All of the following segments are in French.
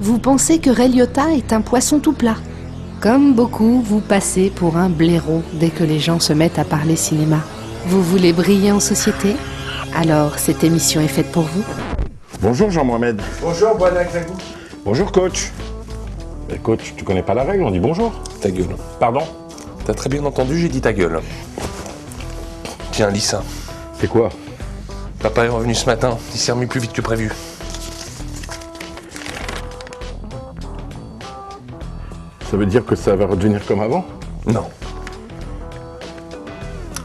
vous pensez que Ray Liotta est un poisson tout plat. Comme beaucoup, vous passez pour un blaireau dès que les gens se mettent à parler cinéma. Vous voulez briller en société? Alors cette émission est faite pour vous. Bonjour Jean-Mohamed. Bonjour, Boana Xagou. Bonjour coach. Mais coach, tu connais pas la règle, on dit bonjour. Ta gueule. Pardon? T'as très bien entendu, j'ai dit ta gueule. Tiens, lis ça. C'est quoi? Papa est revenu ce matin, il s'est remis plus vite que prévu. Ça veut dire que ça va redevenir comme avant Non.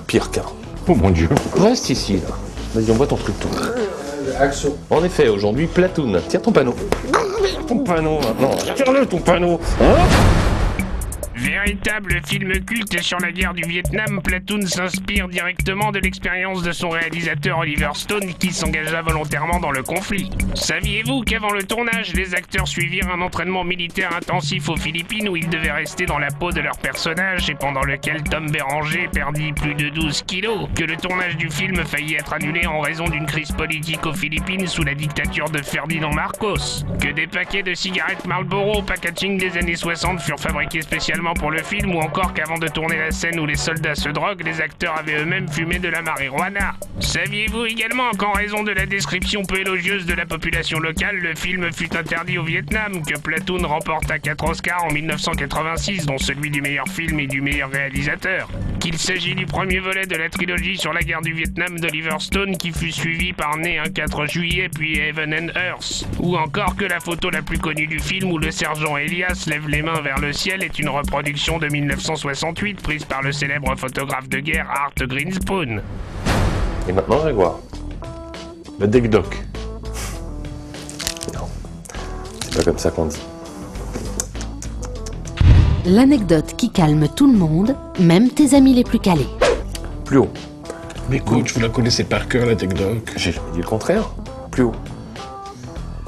Pire qu'un. Oh mon dieu. Reste ici, là. Vas-y, on voit ton truc, toi. Action. En effet, aujourd'hui, Platoon. Tiens ton panneau. Ton panneau, maintenant. Tire-le, ton panneau. Véritable film culte sur la guerre du Vietnam, Platoon s'inspire directement de l'expérience de son réalisateur Oliver Stone qui s'engagea volontairement dans le conflit. Saviez-vous qu'avant le tournage, les acteurs suivirent un entraînement militaire intensif aux Philippines où ils devaient rester dans la peau de leur personnage et pendant lequel Tom Béranger perdit plus de 12 kilos? Que le tournage du film faillit être annulé en raison d'une crise politique aux Philippines sous la dictature de Ferdinand Marcos Que des paquets de cigarettes Marlboro au packaging des années 60 furent fabriqués spécialement pour le film ou encore qu'avant de tourner la scène où les soldats se droguent, les acteurs avaient eux-mêmes fumé de la marijuana. Saviez-vous également qu'en raison de la description peu élogieuse de la population locale, le film fut interdit au Vietnam, que Platoon remporta 4 Oscars en 1986, dont celui du meilleur film et du meilleur réalisateur? Qu'il s'agit du premier volet de la trilogie sur la guerre du Vietnam d'Oliver Stone qui fut suivi par Né un 4 juillet puis Heaven and Earth. Ou encore que la photo la plus connue du film où le sergent Elias lève les mains vers le ciel est une reproduction de 1968 prise par le célèbre photographe de guerre Art Greenspoon. Et maintenant, Grégoire. Le deck doc. Non. C'est pas comme ça qu'on dit. L'anecdote qui calme tout le monde, même tes amis les plus calés. Plus haut. Mais coach, vous la connaissez par cœur, la TechDoc J'ai jamais dit le contraire. Plus haut.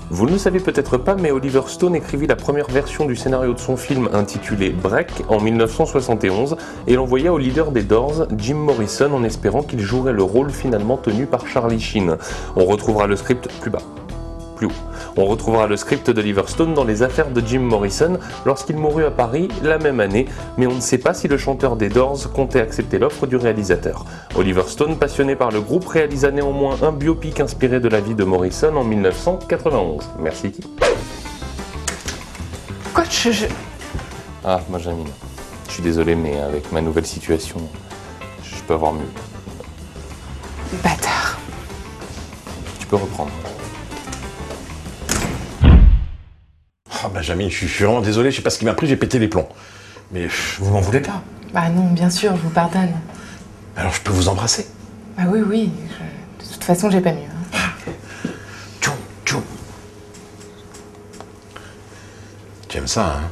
Vous ne le savez peut-être pas, mais Oliver Stone écrivit la première version du scénario de son film intitulé Break en 1971 et l'envoya au leader des Doors, Jim Morrison, en espérant qu'il jouerait le rôle finalement tenu par Charlie Sheen. On retrouvera le script plus bas. On retrouvera le script d'Oliver Stone dans les affaires de Jim Morrison lorsqu'il mourut à Paris la même année, mais on ne sait pas si le chanteur des Doors comptait accepter l'offre du réalisateur. Oliver Stone, passionné par le groupe, réalisa néanmoins un biopic inspiré de la vie de Morrison en 1991. Merci qui Coach, je... Ah, Benjamin. Je suis désolé, mais avec ma nouvelle situation, je peux avoir mieux. Bâtard. Tu peux reprendre. Benjamin, je suis, je suis vraiment désolé, je sais pas ce qui m'a pris, j'ai pété les plombs. Mais pff, vous m'en voulez pas? Bah non, bien sûr, je vous pardonne. Alors je peux vous embrasser? Bah oui, oui. je- De toute façon, j'ai pas mieux. hein. Tchou, tchou. Tu aimes ça, hein?